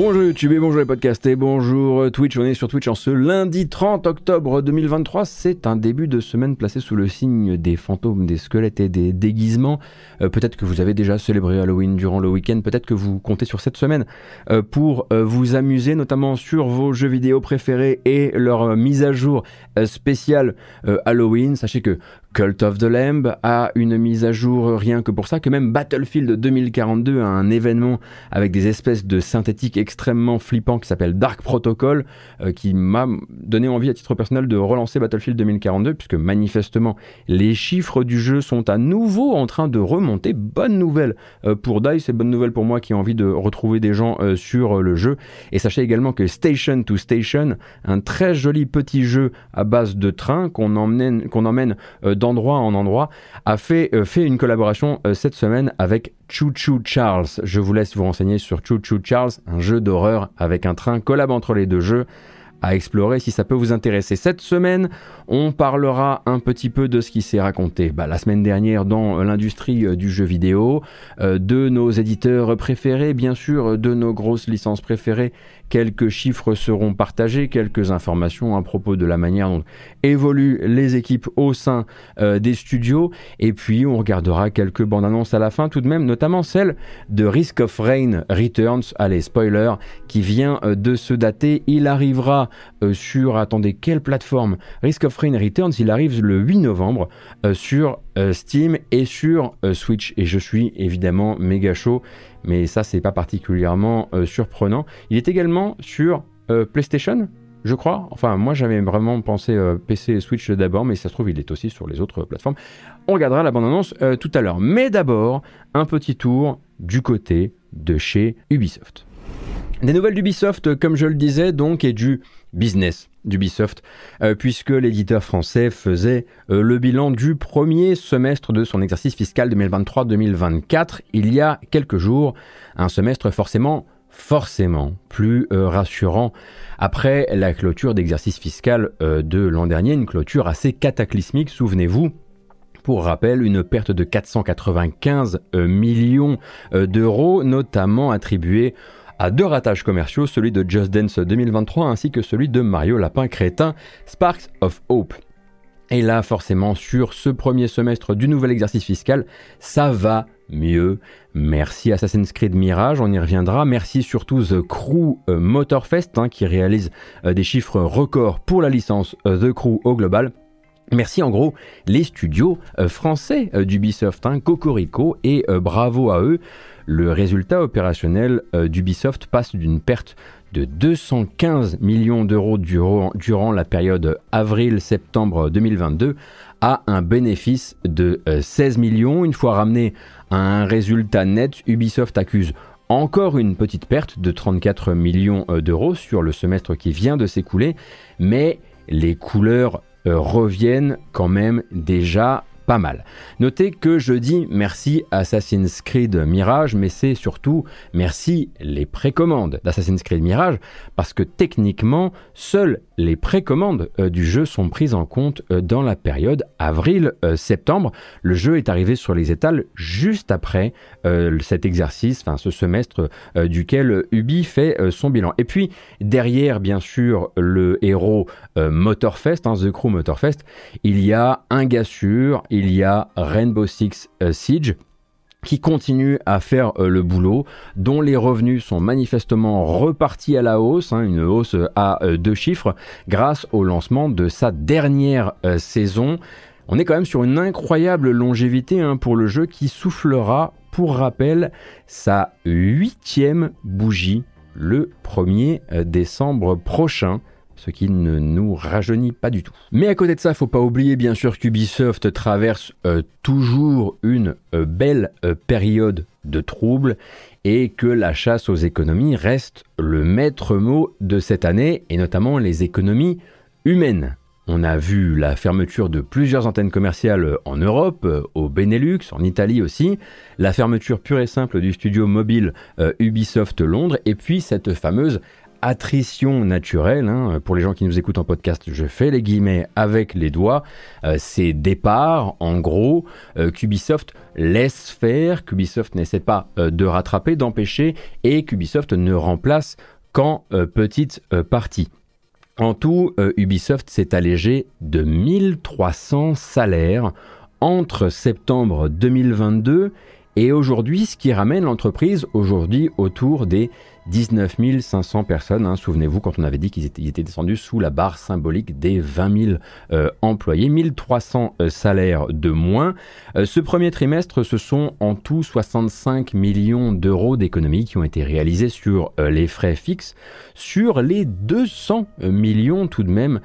Bonjour YouTube et bonjour les podcasts et bonjour Twitch. On est sur Twitch en ce lundi 30 octobre 2023. C'est un début de semaine placé sous le signe des fantômes, des squelettes et des déguisements. Euh, peut-être que vous avez déjà célébré Halloween durant le week-end. Peut-être que vous comptez sur cette semaine euh, pour euh, vous amuser, notamment sur vos jeux vidéo préférés et leur mise à jour spéciale Halloween. Sachez que Cult of the Lamb a une mise à jour rien que pour ça, que même Battlefield 2042 a un événement avec des espèces de synthétiques extrêmement flippants qui s'appelle Dark Protocol, euh, qui m'a donné envie à titre personnel de relancer Battlefield 2042, puisque manifestement les chiffres du jeu sont à nouveau en train de remonter. Bonne nouvelle euh, pour DICE et bonne nouvelle pour moi qui ai envie de retrouver des gens euh, sur le jeu. Et sachez également que Station to Station, un très joli petit jeu à base de train qu'on emmène, qu'on emmène d'endroit en endroit, a fait, euh, fait une collaboration euh, cette semaine avec Choo Choo Charles. Je vous laisse vous renseigner sur Choo Choo Charles, un jeu d'horreur avec un train collab entre les deux jeux à explorer si ça peut vous intéresser. Cette semaine, on parlera un petit peu de ce qui s'est raconté bah, la semaine dernière dans l'industrie euh, du jeu vidéo, de nos éditeurs préférés, bien sûr, de nos grosses licences préférées Quelques chiffres seront partagés, quelques informations à propos de la manière dont évoluent les équipes au sein euh, des studios. Et puis, on regardera quelques bandes annonces à la fin, tout de même, notamment celle de Risk of Rain Returns, allez, spoiler, qui vient euh, de se dater. Il arrivera euh, sur, attendez, quelle plateforme? Risk of Rain Returns, il arrive le 8 novembre sur Steam et sur Switch. Et je suis évidemment méga chaud mais ça c'est pas particulièrement euh, surprenant. Il est également sur euh, PlayStation, je crois. Enfin, moi j'avais vraiment pensé euh, PC et Switch d'abord, mais ça se trouve il est aussi sur les autres plateformes. On regardera la bande-annonce tout à l'heure. Mais d'abord, un petit tour du côté de chez Ubisoft. Des nouvelles d'Ubisoft, comme je le disais, donc, et du business d'Ubisoft, euh, puisque l'éditeur français faisait euh, le bilan du premier semestre de son exercice fiscal 2023-2024 il y a quelques jours. Un semestre forcément, forcément plus euh, rassurant après la clôture d'exercice fiscal de l'an dernier, une clôture assez cataclysmique, souvenez-vous. Pour rappel, une perte de 495 millions d'euros, notamment attribuée à deux ratages commerciaux, celui de Just Dance 2023 ainsi que celui de Mario Lapin Crétin, Sparks of Hope. Et là, forcément, sur ce premier semestre du nouvel exercice fiscal, ça va mieux. Merci Assassin's Creed Mirage, on y reviendra. Merci surtout The Crew euh, Motorfest hein, qui réalise euh, des chiffres records pour la licence euh, The Crew au global. Merci en gros les studios français d'Ubisoft, hein, Cocorico, et bravo à eux le résultat opérationnel euh, d'Ubisoft passe d'une perte de 215 millions d'euros durant, la période avril-septembre 2022 à un bénéfice de 16 euh, millions. Une fois ramené à un résultat net, Ubisoft accuse encore une petite perte de 34 millions euh, d'euros sur le semestre qui vient de s'écouler, mais les couleurs reviennent quand même déjà pas mal. Notez que je dis merci Assassin's Creed Mirage, mais c'est surtout merci les précommandes d'Assassin's Creed Mirage, parce que techniquement, seules les précommandes euh, du jeu sont prises en compte euh, dans la période avril-septembre. le jeu est arrivé sur les étals juste après euh, cet exercice, enfin ce semestre duquel Ubi fait son bilan. Et puis derrière, bien sûr, le héros Motorfest, hein, The Crew Motorfest, il y a un gars sûr, y a Rainbow Six Siege qui continue à faire euh, le boulot, dont les revenus sont manifestement repartis à la hausse, hein, une hausse à euh, deux chiffres, grâce au lancement de sa dernière euh, saison. On est quand même sur une incroyable longévité hein, pour le jeu qui soufflera, pour rappel, sa huitième bougie le 1er décembre prochain ce qui ne nous rajeunit pas du tout. Mais à côté de ça, faut pas oublier bien sûr qu'Ubisoft traverse euh, toujours une euh, belle euh, période de troubles et que la chasse aux économies reste le maître mot de cette année et notamment les économies humaines. On a vu la fermeture de plusieurs antennes commerciales en Europe, au Benelux, en Italie aussi, la fermeture pure et simple du studio mobile Ubisoft Londres, et puis cette fameuse attrition naturelle. Hein. Pour les gens qui nous écoutent en podcast, je fais les guillemets avec les doigts. Euh, c'est départ, en gros, euh, laisse faire, qu'Ubisoft n'essaie pas de rattraper, d'empêcher, et qu'Ubisoft ne remplace qu'en petite partie. En tout, Ubisoft s'est allégé de 1300 salaires entre septembre 2022 et aujourd'hui, ce qui ramène l'entreprise aujourd'hui autour des 19 500 personnes. Hein. Souvenez-vous quand on avait dit qu'ils étaient, descendus sous la barre symbolique des 20 000 euh, employés, 1300 euh, salaires de moins. Euh, ce premier trimestre, ce sont en tout 65 millions d'euros d'économies qui ont été réalisées sur les frais fixes, sur les 200 millions tout de même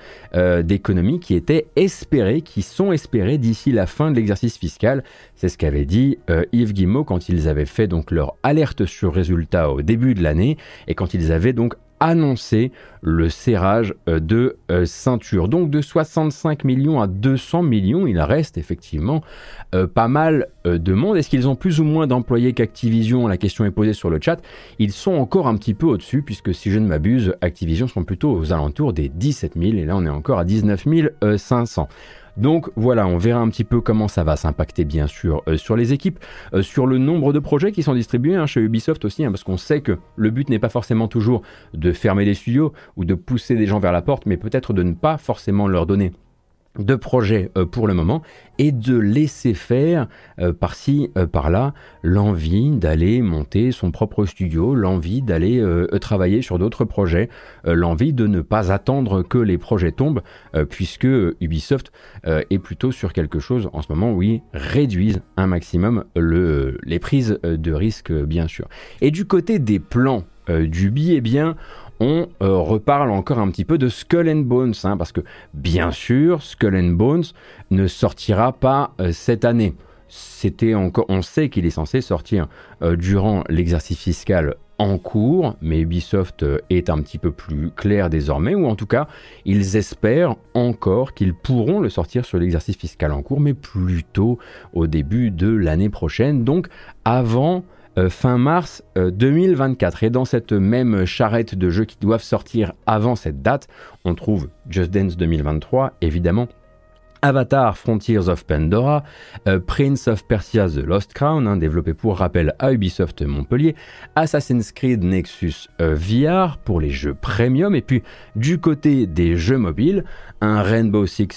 d'économies qui étaient espérées, qui sont espérées d'ici la fin de l'exercice fiscal. C'est ce qu'avait dit Yves Guimau quand ils avaient fait donc leur alerte sur résultat au début de l'année et quand ils avaient donc annoncé le serrage euh, de euh, ceinture. Donc de 65 millions à 200 millions, il reste effectivement euh, pas mal de monde. Est-ce qu'ils ont plus ou moins d'employés qu'Activision? La question est posée sur le chat. Ils sont encore un petit peu au-dessus, puisque si je ne m'abuse, Activision sont plutôt aux alentours des 17 000, et là on est encore à 19 500. Donc voilà, on verra un petit peu comment ça va s'impacter bien sûr euh, sur les équipes, euh, sur le nombre de projets qui sont distribués hein, chez Ubisoft aussi, hein, parce qu'on sait que le but n'est pas forcément toujours de fermer les studios ou de pousser des gens vers la porte, mais peut-être de ne pas forcément leur donner de projets euh, pour le moment et de laisser faire euh, par-ci, euh, par-là, l'envie d'aller monter son propre studio, l'envie d'aller travailler sur d'autres projets, l'envie de ne pas attendre que les projets tombent, puisque Ubisoft est plutôt sur quelque chose en ce moment où ils réduisent un maximum le, les prises de risque, bien sûr. Et du côté des plans d'Ubi, eh bien, on euh, reparle encore un petit peu de Skull and Bones, hein, parce que bien sûr, Skull and Bones ne sortira pas euh, cette année. C'était encore, on sait qu'il est censé sortir euh, durant l'exercice fiscal en cours, mais Ubisoft est un petit peu plus clair désormais, ou en tout cas, ils espèrent encore qu'ils pourront le sortir sur l'exercice fiscal en cours, mais plutôt au début de l'année prochaine, donc avant fin mars 2024. Euh, Et dans cette même charrette de jeux qui doivent sortir avant cette date, on trouve Just Dance 2023, évidemment, Avatar Frontiers of Pandora, euh, Prince of Persia The Lost Crown, hein, développé pour rappel à Ubisoft Montpellier, Assassin's Creed Nexus VR pour les jeux premium, et puis du côté des jeux mobiles, un Rainbow Six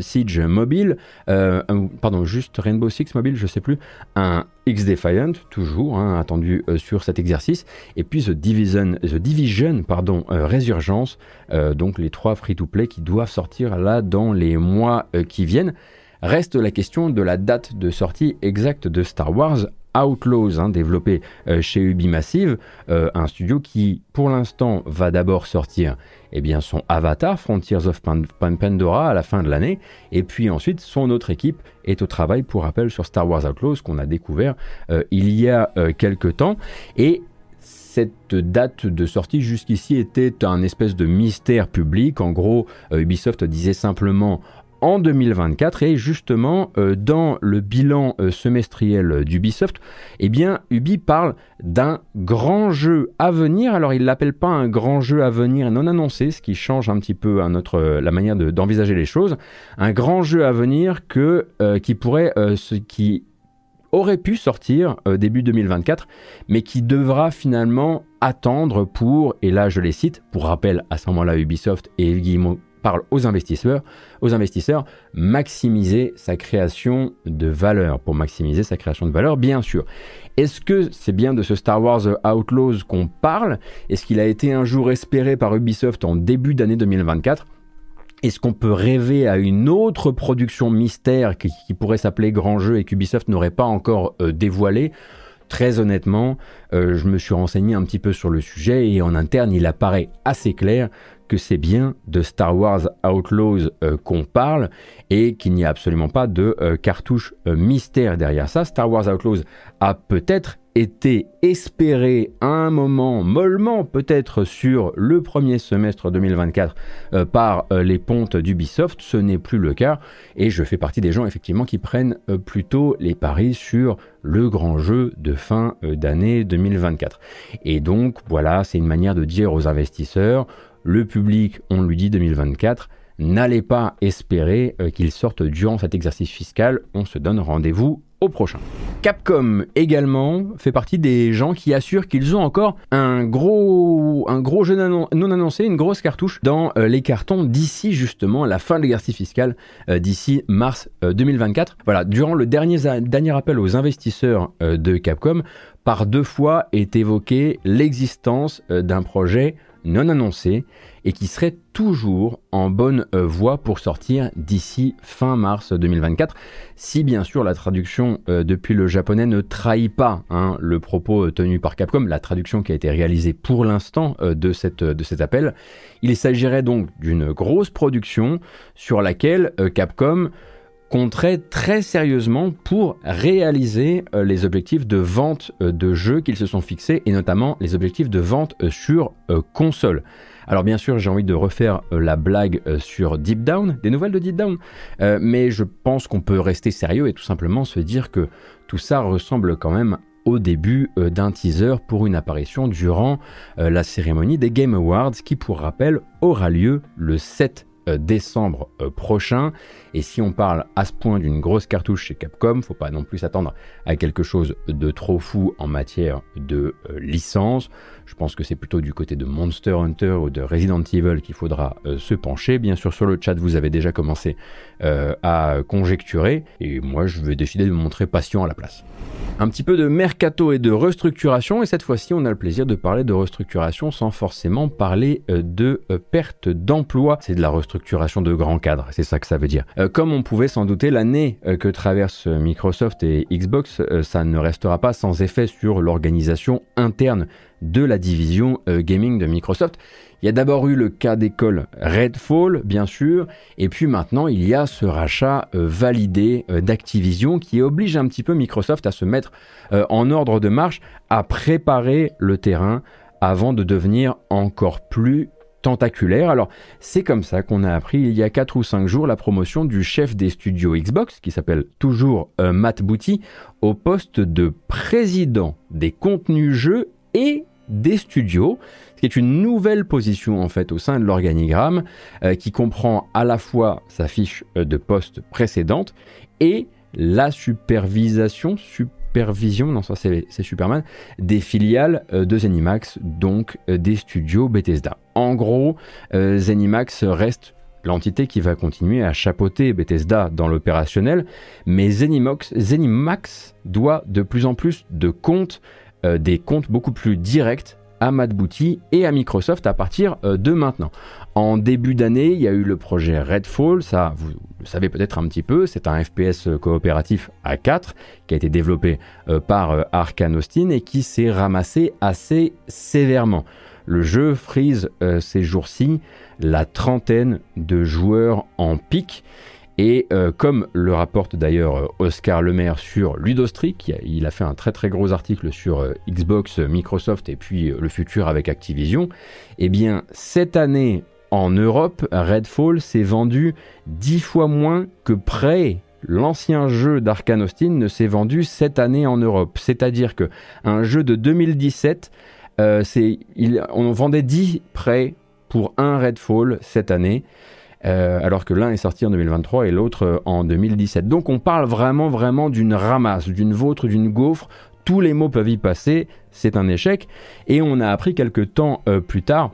Siege, mobile, pardon, juste Rainbow Six mobile, je sais plus, un X-Defiant, toujours hein, attendu euh, sur cet exercice, et puis The Division, The Division pardon, euh, Résurgence, euh, donc les trois free-to-play qui doivent sortir là dans les mois qui viennent. Reste la question de la date de sortie exacte de Star Wars Outlaws, hein, développé euh, chez Ubimassive, euh, un studio qui, pour l'instant, va d'abord sortir eh bien, son Avatar, Frontiers of Pandora, à la fin de l'année, et puis ensuite, son autre équipe est au travail, pour rappel, sur Star Wars Outlaws, qu'on a découvert euh, il y a quelques temps, et cette date de sortie jusqu'ici était un espèce de mystère public. En gros, Ubisoft disait simplement en 2024 et justement euh, dans le bilan euh, semestriel d'Ubisoft, eh bien Ubi parle d'un grand jeu à venir. Alors il l'appelle pas un grand jeu à venir non annoncé, ce qui change un petit peu notre, euh, la manière d'envisager les choses. Un grand jeu à venir que, qui pourrait, ce qui aurait pu sortir début 2024, mais qui devra finalement attendre pour, et là je les cite, pour rappel à ce moment-là Ubisoft et Guillemot parle aux investisseurs, aux investisseurs, maximiser sa création de valeur. Pour maximiser sa création de valeur, bien sûr. Est-ce que c'est bien de ce Star Wars Outlaws qu'on parle? Est-ce qu'il a été un jour espéré par Ubisoft en début d'année 2024 est-ce qu'on peut rêver à une autre production mystère qui, pourrait s'appeler Grand Jeu et qu'Ubisoft n'aurait pas encore euh, dévoilé? Très honnêtement, euh, je me suis renseigné un petit peu sur le sujet et en interne, il apparaît assez clair c'est bien de Star Wars Outlaws qu'on parle et qu'il n'y a absolument pas de cartouche mystère derrière ça. Star Wars Outlaws a peut-être été espéré à un moment, mollement peut-être sur le premier semestre 2024 euh, par euh, les pontes d'Ubisoft, ce n'est plus le cas et je fais partie des gens effectivement qui prennent euh, plutôt les paris sur le grand jeu de fin d'année 2024. Et donc voilà, c'est une manière de dire aux investisseurs, le public, on lui dit 2024, n'allez pas espérer qu'il sorte durant cet exercice fiscal, on se donne rendez-vous prochain. Capcom également fait partie des gens qui assurent qu'ils ont encore un gros, jeu non annoncé, une grosse cartouche dans euh, les cartons d'ici justement la fin de l'exercice fiscal, euh, d'ici mars 2024. Euh, voilà, durant le dernier, dernier appel aux investisseurs de Capcom, par deux fois est évoqué l'existence d'un projet non annoncé et qui serait toujours en bonne euh, voie pour sortir d'ici fin mars 2024, si bien sûr la traduction euh, depuis le japonais ne trahit pas hein, le propos euh, tenu par Capcom, la traduction qui a été réalisée pour l'instant de, cet appel. Il s'agirait donc d'une grosse production sur laquelle Capcom compterait très sérieusement pour réaliser les objectifs de vente de jeux qu'ils se sont fixés et notamment les objectifs de vente sur console. Alors bien sûr, j'ai envie de refaire euh, la blague euh, sur Deep Down, des nouvelles de Deep Down, euh, mais je pense qu'on peut rester sérieux et tout simplement se dire que tout ça ressemble quand même au début d'un teaser pour une apparition durant la cérémonie des Game Awards qui, pour rappel, aura lieu le 7 euh, décembre euh, prochain. Et si on parle à ce point d'une grosse cartouche chez Capcom, faut pas non plus s'attendre à quelque chose de trop fou en matière de euh, licence. Je pense que c'est plutôt du côté de Monster Hunter ou de Resident Evil qu'il faudra se pencher. Bien sûr, sur le chat, vous avez déjà commencé à conjecturer. Et moi, je vais décider de me montrer patient à la place. Un petit peu de mercato et de restructuration. Et cette fois-ci, on a le plaisir de parler de restructuration sans forcément parler de perte d'emploi. C'est de la restructuration structuration de grands cadres, c'est ça que ça veut dire. Euh, comme on pouvait s'en douter, l'année euh, que traversent Microsoft et Xbox, euh, ça ne restera pas sans effet sur l'organisation interne de la division gaming de Microsoft. Il y a d'abord eu le cas d'école Redfall, bien sûr, et puis maintenant il y a ce rachat validé d'Activision qui oblige un petit peu Microsoft à se mettre en ordre de marche, à préparer le terrain avant de devenir encore plus tentaculaire. Alors, c'est comme ça qu'on a appris il y a 4 ou 5 jours la promotion du chef des studios Xbox, qui s'appelle toujours euh, Matt Booty, au poste de président des contenus jeux et des studios, ce qui est une nouvelle position en fait au sein de l'organigramme euh, qui comprend à la fois sa fiche euh, de poste précédente et la supervision, supervision, non ça c'est Superman, des filiales euh, de Zenimax, donc euh, des studios Bethesda. En gros, euh, Zenimax reste l'entité qui va continuer à chapeauter Bethesda dans l'opérationnel, mais Zenimax, Zenimax doit de plus en plus de comptes, des comptes beaucoup plus directs à Matt et à Microsoft à partir de maintenant. En début d'année, il y a eu le projet Redfall, ça vous le savez peut-être un petit peu, c'est un FPS coopératif à 4 qui a été développé euh, par euh, Arkane Austin et qui s'est ramassé assez sévèrement. Le jeu frise euh, ces jours-ci la trentaine de joueurs en pic. Et comme le rapporte d'ailleurs Oscar Lemaire sur Ludostri, il a fait un très très gros article sur Xbox, Microsoft et puis le futur avec Activision, eh bien cette année en Europe, Redfall s'est vendu dix fois moins que Prey, l'ancien jeu d'Arkane Austin, ne s'est vendu cette année en Europe. C'est-à-dire que un jeu de 2017, euh, on vendait 10 Prey pour un Redfall cette année. Euh, alors que l'un est sorti en 2023 et l'autre euh, en 2017. Donc on parle vraiment vraiment d'une ramasse, d'une vôtre, d'une gaufre. Tous les mots peuvent y passer, c'est un échec. Et on a appris quelques temps plus tard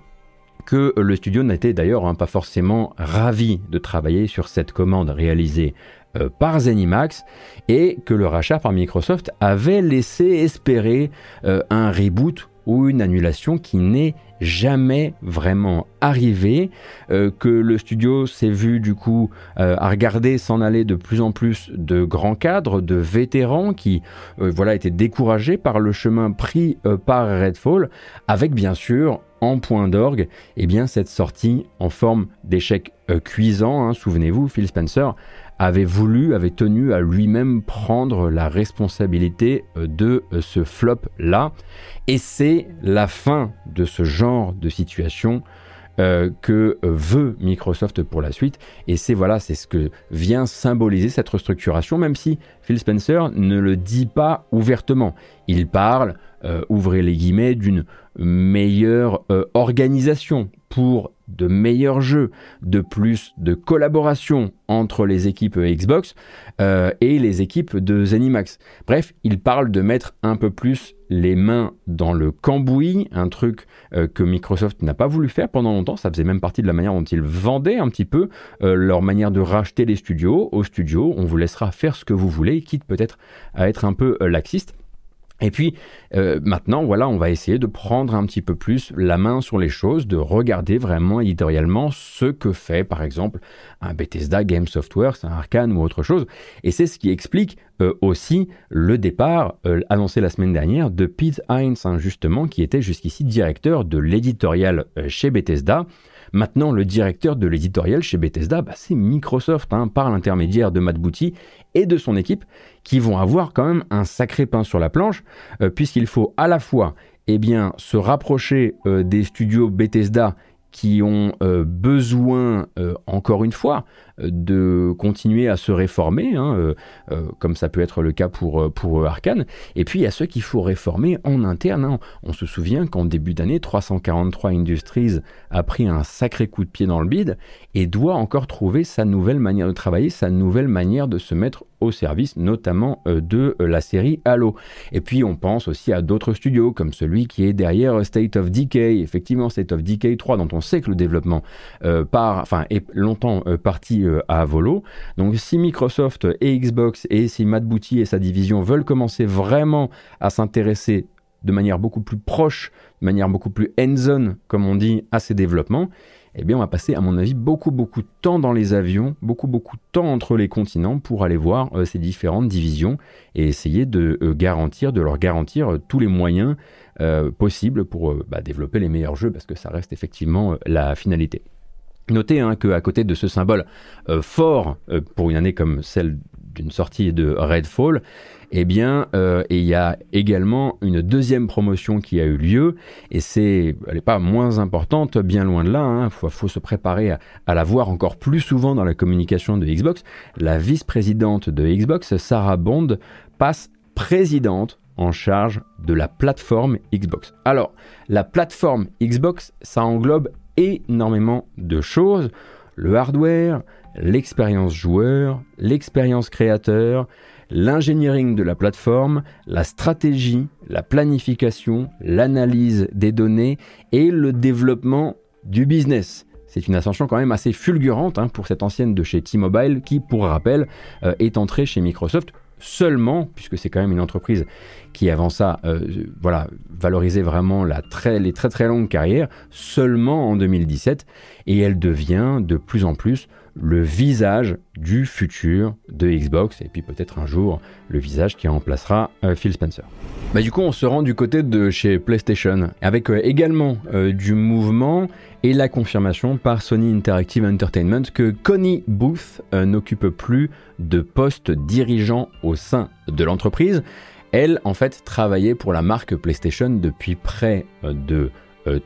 que le studio n'était d'ailleurs hein, pas forcément ravi de travailler sur cette commande réalisée euh, par Zenimax et que le rachat par Microsoft avait laissé espérer euh, un reboot ou une annulation qui n'est jamais vraiment arrivé, euh, que le studio s'est vu du coup à regarder s'en aller de plus en plus de grands cadres, de vétérans qui voilà étaient découragés par le chemin pris par Redfall, avec bien sûr en point d'orgue, eh bien cette sortie en forme d'échec euh, cuisant, hein, souvenez-vous, Phil Spencer avait voulu, avait tenu à lui-même prendre la responsabilité euh, de euh, ce flop-là. Et c'est la fin de ce genre de situation que veut Microsoft pour la suite. Et c'est voilà, c'est ce que vient symboliser cette restructuration, même si Phil Spencer ne le dit pas ouvertement. Il parle, ouvrez les guillemets, d'une meilleure euh, organisation pour de meilleurs jeux, de plus de collaboration entre les équipes Xbox euh, et les équipes de Zenimax. Bref, il parle de mettre un peu plus les mains dans le cambouis, un truc euh, que Microsoft n'a pas voulu faire pendant longtemps. Ça faisait même partie de la manière dont ils vendaient un petit peu leur manière de racheter les studios. Au studio, on vous laissera faire ce que vous voulez, quitte peut-être à être un peu laxiste. Et puis euh, maintenant, voilà, on va essayer de prendre un petit peu plus la main sur les choses, de regarder vraiment éditorialement ce que fait, par exemple, un Bethesda Game Software, un Arkane ou autre chose. Et c'est ce qui explique euh, aussi le départ euh, annoncé la semaine dernière de Pete Hines, hein, justement, qui était jusqu'ici directeur de l'éditorial chez Bethesda. Maintenant, le directeur de l'éditorial chez Bethesda, bah, c'est Microsoft, hein, par l'intermédiaire de Matt Booty et de son équipe, qui vont avoir quand même un sacré pain sur la planche, euh, puisqu'il faut à la fois eh bien, se rapprocher euh, des studios Bethesda qui ont euh, besoin, encore une fois, de continuer à se réformer, hein, euh, euh, comme ça peut être le cas pour, euh, pour Arkane. Et puis il y a ceux qu'il faut réformer en interne. Hein. On se souvient qu'en début d'année, 343 Industries a pris un sacré coup de pied dans le bide et doit encore trouver sa nouvelle manière de travailler, sa nouvelle manière de se mettre au service notamment de la série Halo. Et puis on pense aussi à d'autres studios comme celui qui est derrière State of Decay, effectivement State of Decay 3 dont on sait que le développement part, enfin, est longtemps parti euh, à volo. Donc si Microsoft et Xbox et si Matt Booty et sa division veulent commencer vraiment à s'intéresser de manière beaucoup plus proche, de manière beaucoup plus hands-on, comme on dit, à ces développements, eh bien on va passer, à mon avis, beaucoup beaucoup de temps dans les avions, beaucoup beaucoup de temps entre les continents pour aller voir euh, ces différentes divisions et essayer de euh, garantir, de leur garantir tous les moyens possibles pour bah, développer les meilleurs jeux, parce que ça reste effectivement la finalité. Notez hein, qu'à côté de ce symbole euh, fort euh, pour une année comme celle d'une sortie de Redfall, eh bien, euh, il y a également une deuxième promotion qui a eu lieu, et c'est, elle n'est pas moins importante, bien loin de là. Il hein. faut, se préparer à, à, la voir encore plus souvent dans la communication de Xbox. La vice-présidente de Xbox, Sarah Bond, passe présidente en charge de la plateforme Xbox. Alors, la plateforme Xbox, ça englobe énormément de choses. Le hardware, l'expérience joueur, l'expérience créateur, l'ingénierie de la plateforme, la stratégie, la planification, l'analyse des données et le développement du business. C'est une ascension quand même assez fulgurante hein, pour cette ancienne de chez T-Mobile qui, pour rappel, euh, est entrée chez Microsoft seulement, puisque c'est quand même une entreprise qui avant ça euh, voilà, valorisait vraiment la très, les très très longues carrières, seulement en 2017, et elle devient de plus en plus le visage du futur de Xbox, et puis peut-être un jour le visage qui remplacera euh, Phil Spencer. Bah, du coup, on se rend du côté de chez PlayStation, avec euh, également du mouvement et la confirmation par Sony Interactive Entertainment que Connie Booth n'occupe plus de poste dirigeant au sein de l'entreprise. Elle, en fait, travaillait pour la marque PlayStation depuis près euh, de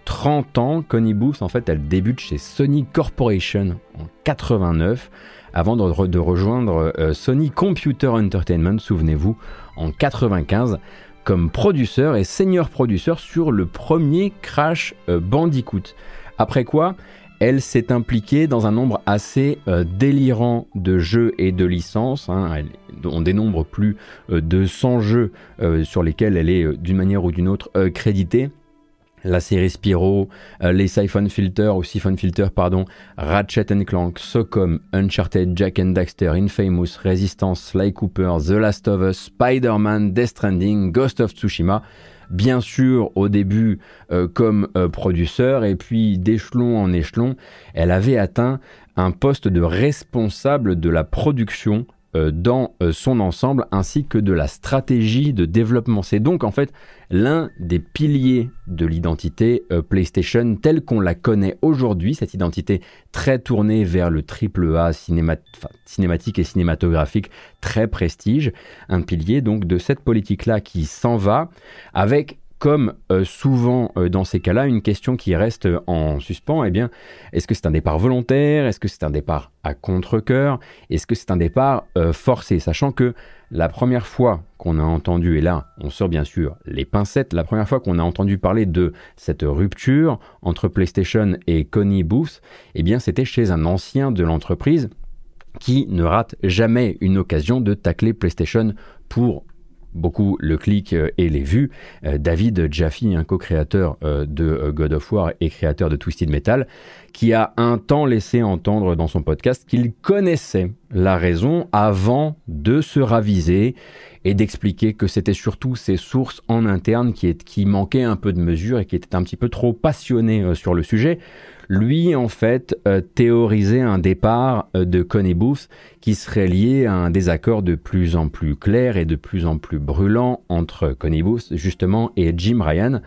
30 euh, ans. Connie Booth, en fait, elle débute chez Sony Corporation en 89 avant de, rejoindre euh, Sony Computer Entertainment, souvenez-vous, en 95 comme producteur et senior producteur sur le premier Crash Bandicoot. Après quoi, elle s'est impliquée dans un nombre assez euh, délirant de jeux et de licences. Hein. on dénombre plus euh, de 100 jeux euh, sur lesquels elle est d'une manière ou d'une autre créditée. La série Spyro, les Siphon Filter ou Siphon Filter, pardon, Ratchet Clank, Socom, Uncharted, Jack and Daxter, Infamous, Resistance, Sly Cooper, The Last of Us, Spider-Man, Death Stranding, Ghost of Tsushima bien sûr au début euh, comme euh, producteur et puis d'échelon en échelon, elle avait atteint un poste de responsable de la production dans son ensemble ainsi que de la stratégie de développement. C'est donc en fait l'un des piliers de l'identité PlayStation telle qu'on la connaît aujourd'hui, cette identité très tournée vers le triple A cinématique et cinématographique, très prestige, un pilier donc de cette politique-là qui s'en va avec comme euh, souvent euh, dans ces cas-là, une question qui reste en suspens, eh bien, est-ce que c'est un départ volontaire? Est-ce que c'est un départ à contre-coeur? Est-ce que c'est un départ euh, forcé? Sachant que la première fois qu'on a entendu, et là on sort bien sûr les pincettes, la première fois qu'on a entendu parler de cette rupture entre PlayStation et Connie Booth, eh bien c'était chez un ancien de l'entreprise qui ne rate jamais une occasion de tacler PlayStation pour beaucoup le clic euh, et les vues. Euh, David Jaffe, un co-créateur euh, de God of War et créateur de Twisted Metal, qui a un temps laissé entendre dans son podcast qu'il connaissait la raison avant de se raviser et d'expliquer que c'était surtout ses sources en interne qui, qui manquaient un peu de mesure et qui étaient un petit peu trop passionnées sur le sujet lui, en fait, euh, théorisait un départ euh, de Connie Booth qui serait lié à un désaccord de plus en plus clair et de plus en plus brûlant entre Connie Booth, justement, et Jim Ryan,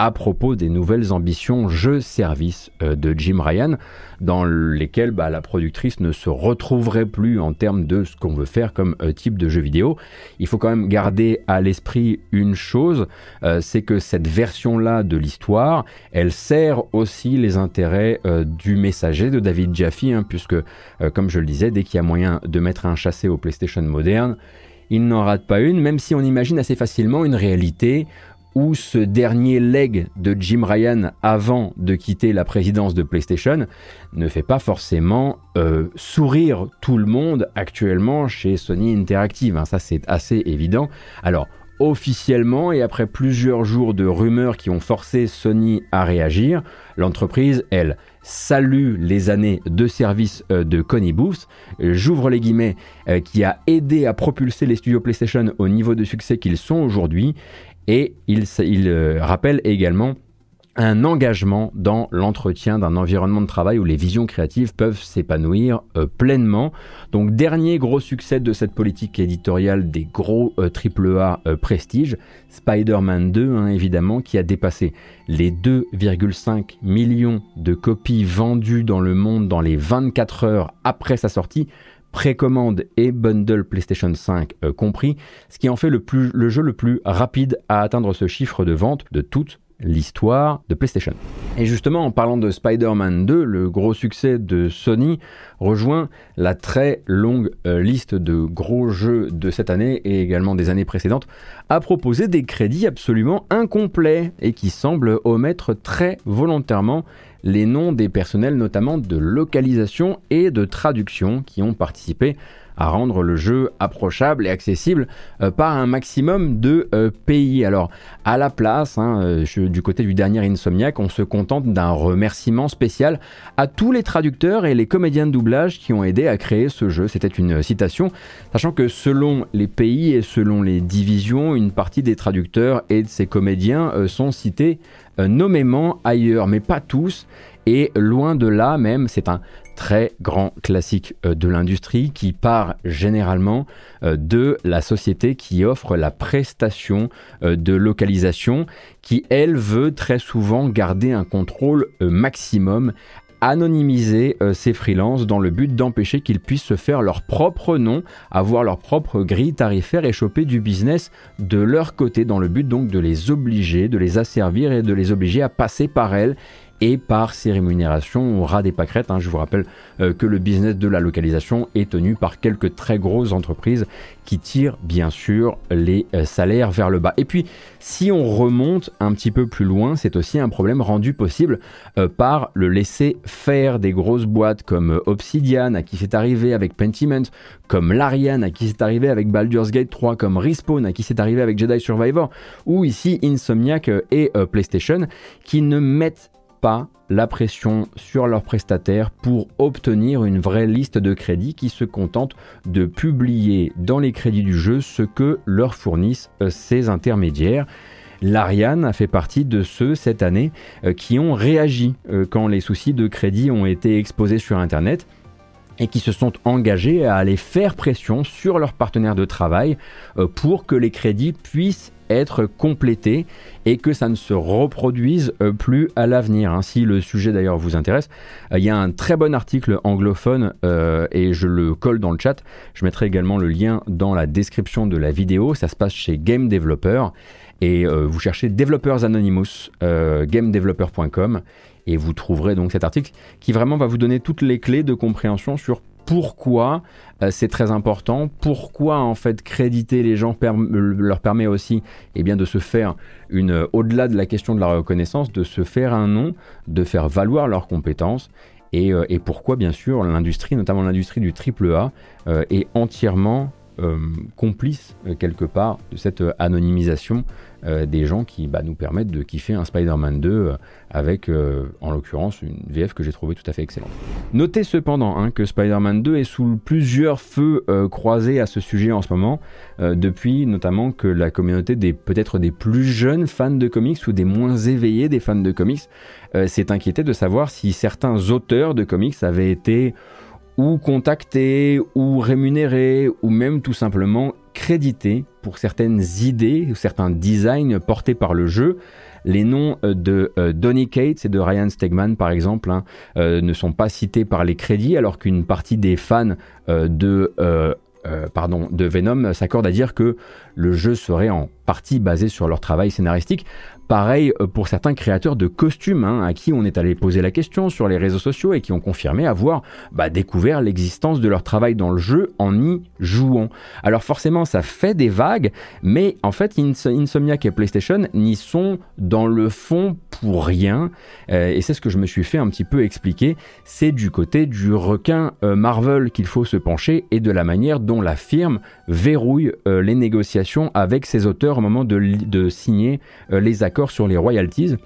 à propos des nouvelles ambitions jeux-services euh, de Jim Ryan, dans lesquelles bah, la productrice ne se retrouverait plus en termes de ce qu'on veut faire comme euh, type de jeu vidéo. Il faut quand même garder à l'esprit une chose, euh, c'est que cette version-là de l'histoire, elle sert aussi les intérêts du messager de David Jaffe, hein, puisque, comme je le disais, dès qu'il y a moyen de mettre un chassé au PlayStation moderne, il n'en rate pas une, même si on imagine assez facilement une réalité où ce dernier leg de Jim Ryan avant de quitter la présidence de PlayStation ne fait pas forcément euh, sourire tout le monde actuellement chez Sony Interactive. Hein. ça c'est assez évident. Alors officiellement et après plusieurs jours de rumeurs qui ont forcé Sony à réagir, l'entreprise, elle, salue les années de service euh, de Connie Booth, j'ouvre les guillemets, euh, qui a aidé à propulser les studios PlayStation au niveau de succès qu'ils sont aujourd'hui, et il, euh, rappelle également un engagement dans l'entretien d'un environnement de travail où les visions créatives peuvent s'épanouir euh, pleinement. Donc dernier gros succès de cette politique éditoriale des gros AAA euh, prestige, Spider-Man 2 hein, évidemment, qui a dépassé les 2,5 millions de copies vendues dans le monde dans les 24 heures après sa sortie, précommande et bundle PlayStation 5 euh, compris, ce qui en fait le, jeu le plus rapide à atteindre ce chiffre de vente de toute l'histoire de PlayStation. Et justement, en parlant de Spider-Man 2, le gros succès de Sony rejoint la très longue euh, liste de gros jeux de cette année et également des années précédentes à proposer des crédits absolument incomplets et qui semblent omettre très volontairement les noms des personnels notamment de localisation et de traduction qui ont participé à rendre le jeu approchable et accessible euh, par un maximum de euh, pays. Alors, à la place, hein, euh, du côté du dernier Insomniac, on se contente d'un remerciement spécial à tous les traducteurs et les comédiens de doublage qui ont aidé à créer ce jeu. C'était une citation, sachant que selon les pays et selon les divisions, une partie des traducteurs et de ces comédiens sont cités nommément ailleurs, mais pas tous. Et loin de là même, c'est un très grand classique euh, de l'industrie qui part généralement euh, de la société qui offre la prestation euh, de localisation qui, elle, veut très souvent garder un contrôle maximum anonymiser ces freelances dans le but d'empêcher qu'ils puissent se faire leur propre nom, avoir leur propre grille tarifaire et choper du business de leur côté dans le but donc de les obliger, de les asservir et de les obliger à passer par elles et par ces rémunérations au ras des pâquerettes. Hein. Je vous rappelle euh, que le business de la localisation est tenu par quelques très grosses entreprises qui tirent bien sûr les euh, salaires vers le bas. Et puis, si on remonte un petit peu plus loin, c'est aussi un problème rendu possible euh, par le laisser faire des grosses boîtes comme Obsidian, à qui c'est arrivé avec Pentiment, comme Larian, à qui c'est arrivé avec Baldur's Gate 3, comme Respawn, à qui c'est arrivé avec Jedi Survivor, ou ici Insomniac et PlayStation, qui ne mettent pas la pression sur leurs prestataires pour obtenir une vraie liste de crédits qui se contentent de publier dans les crédits du jeu ce que leur fournissent euh, ces intermédiaires. L'Ariane a fait partie de ceux cette année euh, qui ont réagi euh, quand les soucis de crédit ont été exposés sur Internet et qui se sont engagés à aller faire pression sur leurs partenaires de travail pour que les crédits puissent être complétés et que ça ne se reproduise euh, plus à l'avenir. Hein. Si le sujet d'ailleurs vous intéresse, euh, il y a un très bon article anglophone et je le colle dans le chat. Je mettrai également le lien dans la description de la vidéo. Ça se passe chez Game Developer et vous cherchez Developers Anonymous, gamedeveloper.com et vous trouverez donc cet article qui vraiment va vous donner toutes les clés de compréhension sur pourquoi euh, c'est très important, pourquoi en fait créditer les gens leur permet aussi eh bien, de se faire une, au-delà de la question de la reconnaissance, de se faire un nom, de faire valoir leurs compétences et, euh, pourquoi bien sûr l'industrie, notamment l'industrie du triple A, euh, est entièrement complice quelque part de cette anonymisation euh, des gens qui bah, nous permettent de kiffer un Spider-Man 2 euh, avec, euh, en l'occurrence, une VF que j'ai trouvé tout à fait excellente. Notez cependant hein, que Spider-Man 2 est sous plusieurs feux croisés à ce sujet en ce moment, depuis notamment que la communauté des peut-être des plus jeunes fans de comics ou des moins éveillés des fans de comics s'est inquiété de savoir si certains auteurs de comics avaient été ou contactés, ou rémunérés, ou même tout simplement crédités pour certaines idées ou certains designs portés par le jeu. Les noms euh, de euh, Donny Cates et de Ryan Stegman, par exemple, hein, euh, ne sont pas cités par les crédits, alors qu'une partie des fans de, de Venom s'accorde à dire que le jeu serait en partie basé sur leur travail scénaristique. Pareil euh, pour certains créateurs de costumes hein, à qui on est allé poser la question sur les réseaux sociaux et qui ont confirmé avoir bah, découvert l'existence de leur travail dans le jeu en y jouant. Alors forcément ça fait des vagues, mais en fait Insomniac et PlayStation n'y sont dans le fond pour rien. Euh, et c'est ce que je me suis fait un petit peu expliquer. C'est du côté du requin euh, Marvel qu'il faut se pencher et de la manière dont la firme verrouille les négociations avec ses auteurs au moment de signer les accords sur les royalties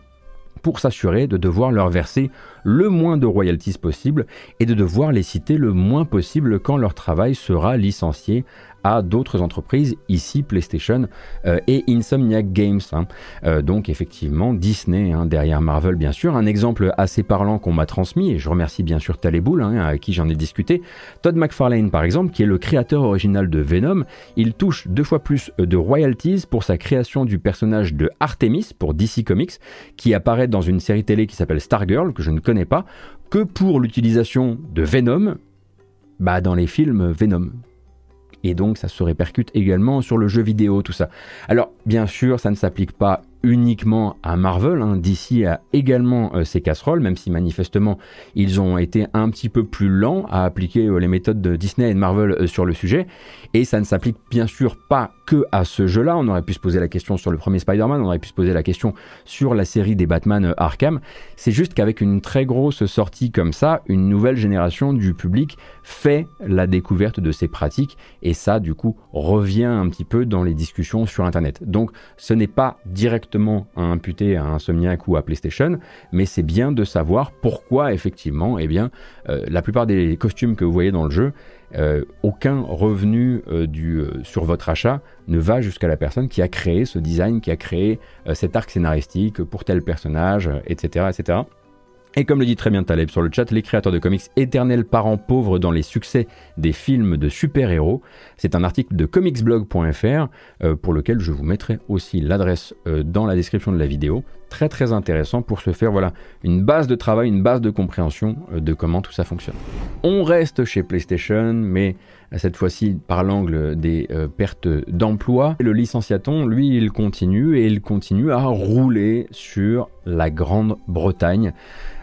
pour s'assurer de devoir leur verser le moins de royalties possible et de devoir les citer le moins possible quand leur travail sera licencié à d'autres entreprises, ici PlayStation euh, et Insomniac Games. Hein. Euh, donc effectivement Disney hein, derrière Marvel bien sûr. Un exemple assez parlant qu'on m'a transmis, et je remercie bien sûr Taleboul hein, à qui j'en ai discuté. Todd McFarlane par exemple, qui est le créateur original de Venom, il touche deux fois plus de royalties pour sa création du personnage de Artemis pour DC Comics, qui apparaît dans une série télé qui s'appelle Stargirl, que je ne connais pas, que pour l'utilisation de Venom bah, dans les films Venom et donc ça se répercute également sur le jeu vidéo, tout ça. Alors bien sûr, ça ne s'applique pas uniquement à Marvel. Hein. DC a également euh, ses casseroles, même si manifestement ils ont été un petit peu plus lents à appliquer euh, les méthodes de Disney et de Marvel euh, sur le sujet. Et ça ne s'applique bien sûr pas que à ce jeu-là. On aurait pu se poser la question sur le premier Spider-Man, on aurait pu se poser la question sur la série des Batman Arkham. C'est juste qu'avec une très grosse sortie comme ça, une nouvelle génération du public fait la découverte de ces pratiques et ça du coup revient un petit peu dans les discussions sur Internet. Donc ce n'est pas directement à imputer à Insomniac ou à PlayStation, mais c'est bien de savoir pourquoi effectivement, eh bien, euh, la plupart des costumes que vous voyez dans le jeu, euh, aucun revenu euh, sur votre achat ne va jusqu'à la personne qui a créé ce design, qui a créé cet arc scénaristique pour tel personnage, etc., etc. Et comme le dit très bien Taleb sur le chat, les créateurs de comics éternels parents pauvres dans les succès des films de super-héros. C'est un article de comicsblog.fr euh, pour lequel je vous mettrai aussi l'adresse euh, dans la description de la vidéo. Très très intéressant pour se faire voilà, une base de travail, une base de compréhension euh, de comment tout ça fonctionne. On reste chez PlayStation, mais cette fois-ci par l'angle des pertes d'emploi. Le licenciaton, lui, il continue et il continue à rouler sur la Grande-Bretagne.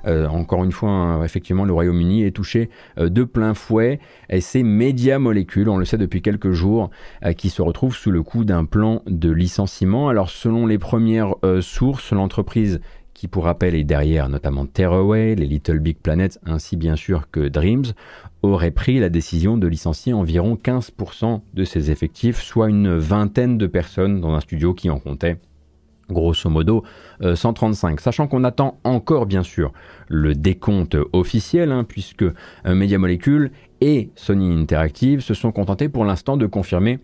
Euh, encore une fois, hein, effectivement, le Royaume-Uni est touché euh, de plein fouet et c'est Media Molecule, on le sait depuis quelques jours, euh, qui se retrouve sous le coup d'un plan de licenciement. Alors, selon les premières sources, l'entreprise qui pour rappel est derrière notamment Tearaway, les Little Big Planets, ainsi bien sûr que Dreams, aurait pris la décision de licencier environ 15% de ses effectifs, soit une vingtaine de personnes dans un studio qui en comptait grosso modo 135. Euh, Sachant qu'on attend encore bien sûr le décompte officiel, hein, puisque euh, Media Molecule et Sony Interactive se sont contentés pour l'instant de confirmer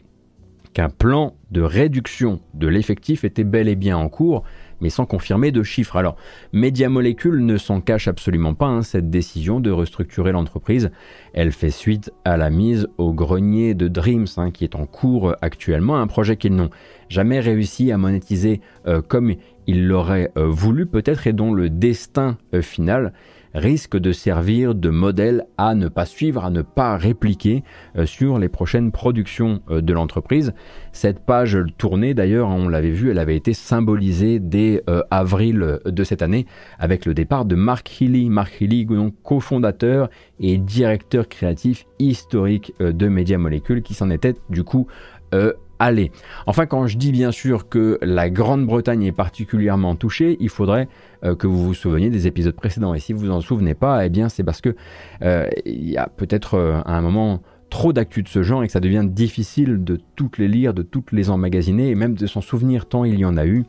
qu'un plan de réduction de l'effectif était bel et bien en cours, mais sans confirmer de chiffres. Alors, Media Molecule ne s'en cache absolument pas, hein, cette décision de restructurer l'entreprise. Elle fait suite à la mise au grenier de Dreams, hein, qui est en cours actuellement, un projet qu'ils n'ont jamais réussi à monétiser euh, comme ils l'auraient euh, voulu peut-être et dont le destin euh, final risque de servir de modèle à ne pas suivre, à ne pas répliquer euh, sur les prochaines productions euh, de l'entreprise. Cette page tournée, d'ailleurs, on l'avait vu, elle avait été symbolisée dès euh, avril de cette année avec le départ de Mark Healy. Mark Healy, donc cofondateur et directeur créatif historique de Media Molecule, qui s'en était du coup aller. Enfin, quand je dis bien sûr que la Grande-Bretagne est particulièrement touchée, il faudrait euh, que vous vous souveniez des épisodes précédents. Et si vous en souvenez pas, eh bien c'est parce que euh, il y a peut-être euh, à un moment trop d'actu de ce genre et que ça devient difficile de toutes les lire, de toutes les emmagasiner et même de s'en souvenir tant il y en a eu.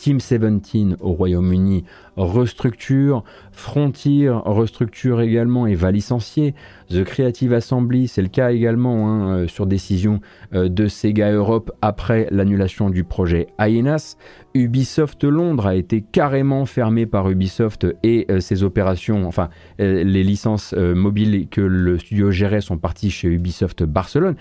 Team 17 au Royaume-Uni restructure, Frontier restructure également et va licencier, The Creative Assembly, c'est le cas également hein, euh, sur décision euh, de Sega Europe après l'annulation du projet Hyenas, Ubisoft Londres a été carrément fermé par Ubisoft et euh, ses opérations, enfin les licences mobiles que le studio gérait sont parties chez Ubisoft Barcelone.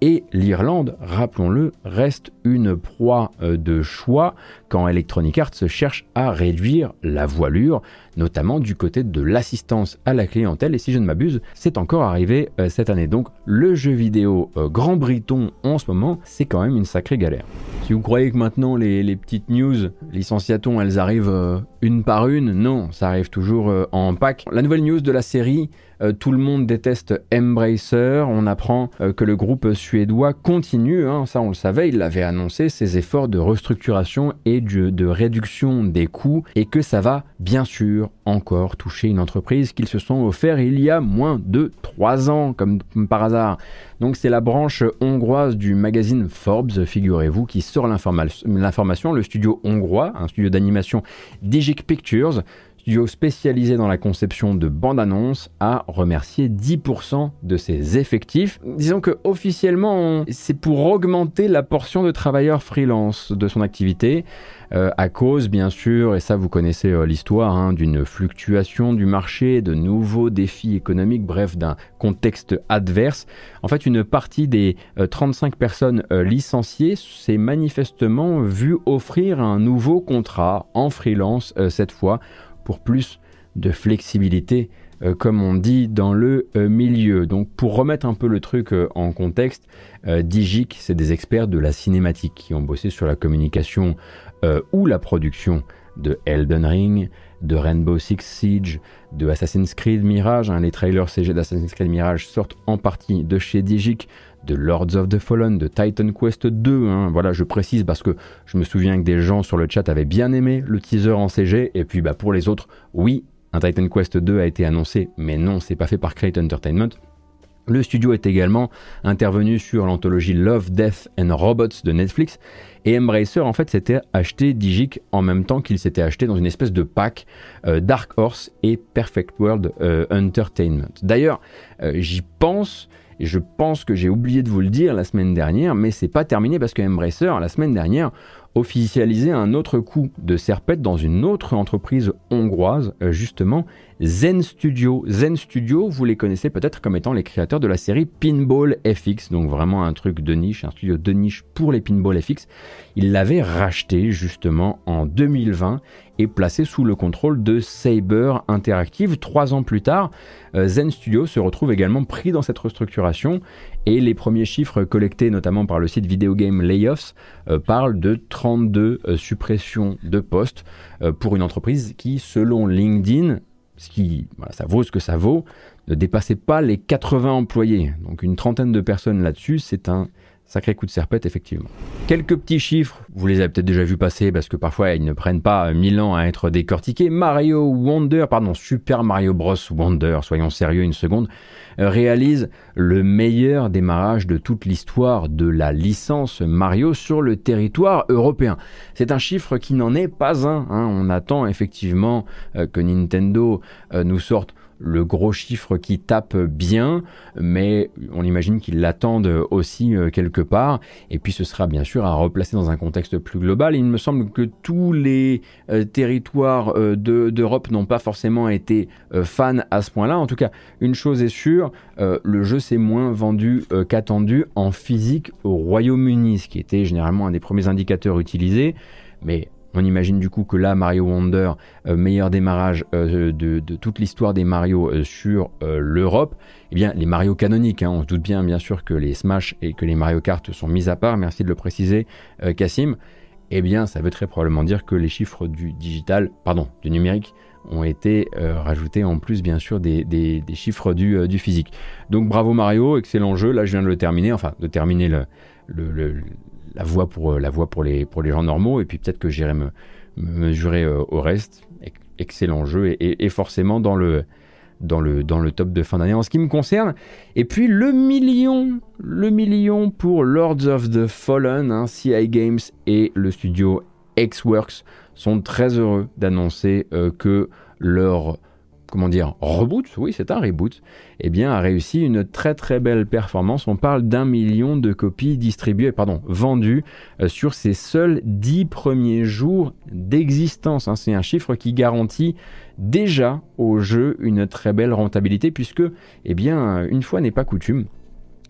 Et l'Irlande, rappelons-le, reste une proie euh, de choix quand Electronic Arts cherche à réduire la voilure, notamment du côté de l'assistance à la clientèle. Et si je ne m'abuse, c'est encore arrivé euh, cette année. Donc le jeu vidéo euh, Grand Briton en ce moment, c'est quand même une sacrée galère. Si vous croyez que maintenant les, petites news, licenciatons, elles arrivent une par une, non, ça arrive toujours en pack. La nouvelle news de la série, euh, tout le monde déteste Embracer. On apprend euh, que le groupe suédois continue, hein, ça on le savait, il l'avait annoncé, ses efforts de restructuration et de, réduction des coûts et que ça va bien sûr encore toucher une entreprise qu'ils se sont offert il y a moins de 3 ans, comme par hasard. Donc c'est la branche hongroise du magazine Forbes, figurez-vous, qui sort l'information. Le studio hongrois, un studio d'animation Digic Pictures, studio spécialisé dans la conception de bandes annonces, a remercié 10% de ses effectifs. Disons que officiellement, c'est pour augmenter la portion de travailleurs freelance de son activité, euh, à cause bien sûr, et ça vous connaissez euh, l'histoire, hein, d'une fluctuation du marché, de nouveaux défis économiques, bref, d'un contexte adverse. En fait, une partie des 35 euh, personnes licenciées s'est manifestement vue offrir un nouveau contrat en freelance cette fois pour plus de flexibilité, euh, comme on dit dans le euh, milieu. Donc pour remettre un peu le truc euh, en contexte, Digic, c'est des experts de la cinématique qui ont bossé sur la communication ou la production de Elden Ring, de Rainbow Six Siege, de Assassin's Creed Mirage. Hein. les trailers CG d'Assassin's Creed Mirage sortent en partie de chez Digic, de Lords of the Fallen, de Titan Quest 2. Hein. Voilà, je précise parce que je me souviens que des gens sur le chat avaient bien aimé le teaser en CG. Et puis bah, pour les autres, oui, un Titan Quest 2 a été annoncé, mais non, c'est pas fait par Crate Entertainment. Le studio est également intervenu sur l'anthologie Love, Death and Robots de Netflix. Et Embracer, en fait, s'était acheté Digic en même temps qu'il s'était acheté dans une espèce de pack euh, Dark Horse et Perfect World euh, Entertainment. D'ailleurs, euh, j'y pense, je pense que j'ai oublié de vous le dire la semaine dernière, mais c'est pas terminé parce que Embracer, la semaine dernière, officialisait un autre coup de serpette dans une autre entreprise hongroise, justement, Zen Studio. Zen Studio, vous les connaissez peut-être comme étant les créateurs de la série Pinball FX, donc vraiment un truc de niche, un studio de niche pour les Pinball FX. Ils l'avaient racheté justement en 2020 et placé sous le contrôle de Saber Interactive. Trois ans plus tard, euh, Zen Studio se retrouve également pris dans cette restructuration et les premiers chiffres collectés notamment par le site Video Game Layoffs euh, parlent de 32 euh, suppressions de postes pour une entreprise qui, selon LinkedIn, ce qui, ça vaut ce que ça vaut, ne dépassait pas les 80 employés. Donc une trentaine de personnes là-dessus, c'est un sacré coup de serpette, effectivement. Quelques petits chiffres, vous les avez peut-être déjà vus passer parce que parfois ils ne prennent pas mille ans à être décortiqués. Mario Wonder, pardon, Super Mario Bros. Wonder, soyons sérieux une seconde, réalise le meilleur démarrage de toute l'histoire de la licence Mario sur le territoire européen. C'est un chiffre qui n'en est pas un. Hein. On attend effectivement euh, que Nintendo euh, nous sorte le gros chiffre qui tape bien, mais on imagine qu'ils l'attendent aussi euh, quelque part. Et puis ce sera bien sûr à replacer dans un contexte plus global. Il me semble que tous les euh, territoires euh, d'Europe n'ont pas forcément été fans à ce point-là. En tout cas, une chose est sûre, le jeu s'est moins vendu qu'attendu en physique au Royaume-Uni, ce qui était généralement un des premiers indicateurs utilisés. Mais on imagine du coup que là, Mario Wonder, euh, meilleur démarrage euh, de, toute l'histoire des Mario euh, sur l'Europe, eh bien, les Mario canoniques, hein, on se doute bien, bien sûr, que les Smash et que les Mario Kart sont mis à part, merci de le préciser, Cassim, eh bien, ça veut très probablement dire que les chiffres du digital, pardon, du numérique, ont été rajoutés en plus, bien sûr, des, chiffres du, physique. Donc, bravo Mario, excellent jeu, là, je viens de le terminer, enfin, de terminer le la voie pour, euh, la voie pour, les, pour les gens normaux, et puis peut-être que j'irai me, mesurer euh, au reste. Excellent jeu, et, forcément dans le, dans le, dans le top de fin d'année en ce qui me concerne. Et puis le million, le million pour Lords of the Fallen, hein, CI Games et le studio X-Works sont très heureux d'annoncer euh, que leur comment dire, reboot, oui c'est un reboot, eh bien a réussi une très très belle performance. On parle d'un million de copies distribuées, pardon, vendues euh, sur ces seuls dix premiers jours d'existence. Hein. C'est un chiffre qui garantit déjà au jeu une très belle rentabilité puisque, eh bien, une fois n'est pas coutume,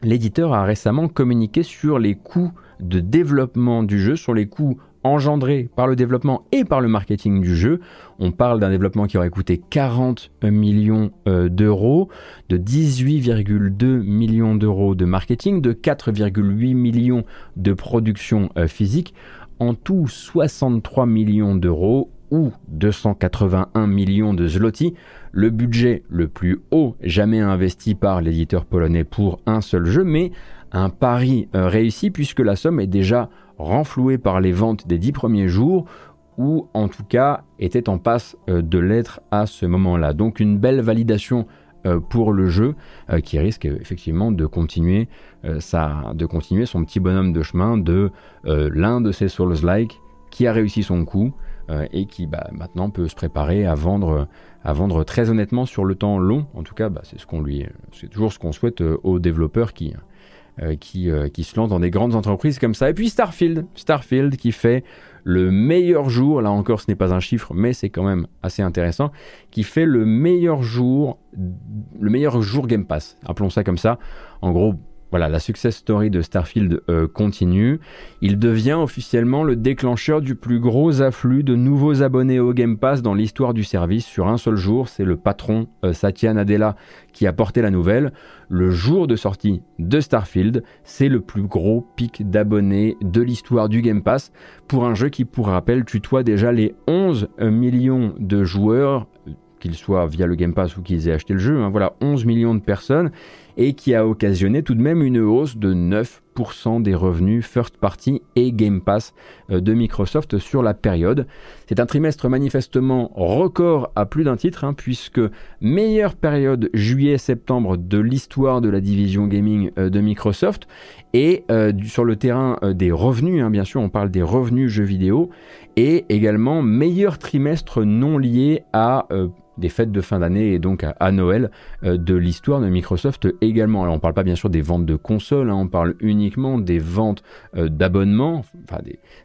l'éditeur a récemment communiqué sur les coûts de développement du jeu, sur les coûts engendré par le développement et par le marketing du jeu. On parle d'un développement qui aurait coûté 40 millions euh, d'euros, de 18,2 millions d'euros de marketing, de 4,8 millions de production euh, physique, en tout 63 millions d'euros ou 281 millions de zloty, le budget le plus haut jamais investi par l'éditeur polonais pour un seul jeu, mais un pari euh, réussi puisque la somme est déjà renfloué par les ventes des dix premiers jours, ou en tout cas était en passe euh, de l'être à ce moment-là. Donc une belle validation euh, pour le jeu euh, qui risque effectivement de continuer, de continuer son petit bonhomme de chemin de l'un de ces Souls-like qui a réussi son coup et qui bah, maintenant peut se préparer à vendre, très honnêtement sur le temps long. En tout cas, bah, c'est ce qu'on lui, c'est toujours ce qu'on souhaite aux développeurs qui, qui, euh, qui, se lance dans des grandes entreprises comme ça. Et puis Starfield, Starfield qui fait le meilleur jour, là encore ce n'est pas un chiffre, mais c'est quand même assez intéressant, qui fait le meilleur jour, le meilleur jour Game Pass, appelons ça comme ça. En gros, voilà, la success story de Starfield euh, continue. Il devient officiellement le déclencheur du plus gros afflux de nouveaux abonnés au Game Pass dans l'histoire du service sur un seul jour. C'est le patron euh, Satya Nadella qui a porté la nouvelle. Le jour de sortie de Starfield, c'est le plus gros pic d'abonnés de l'histoire du Game Pass pour un jeu qui, pour rappel, tutoie déjà les 11 millions de joueurs qu'ils soient via le Game Pass ou qu'ils aient acheté le jeu, hein. voilà 11 millions de personnes, et qui a occasionné tout de même une hausse de 9% des revenus first party et Game Pass euh, de Microsoft sur la période. C'est un trimestre manifestement record à plus d'un titre, hein, puisque meilleure période juillet-septembre de l'histoire de la division gaming euh, de Microsoft, et euh, sur le terrain des revenus, hein, bien sûr on parle des revenus jeux vidéo, et également meilleur trimestre non lié à des fêtes de fin d'année et donc à, Noël de l'histoire de Microsoft également. Alors on ne parle pas bien sûr des ventes de consoles, hein, on parle uniquement des ventes euh, d'abonnements,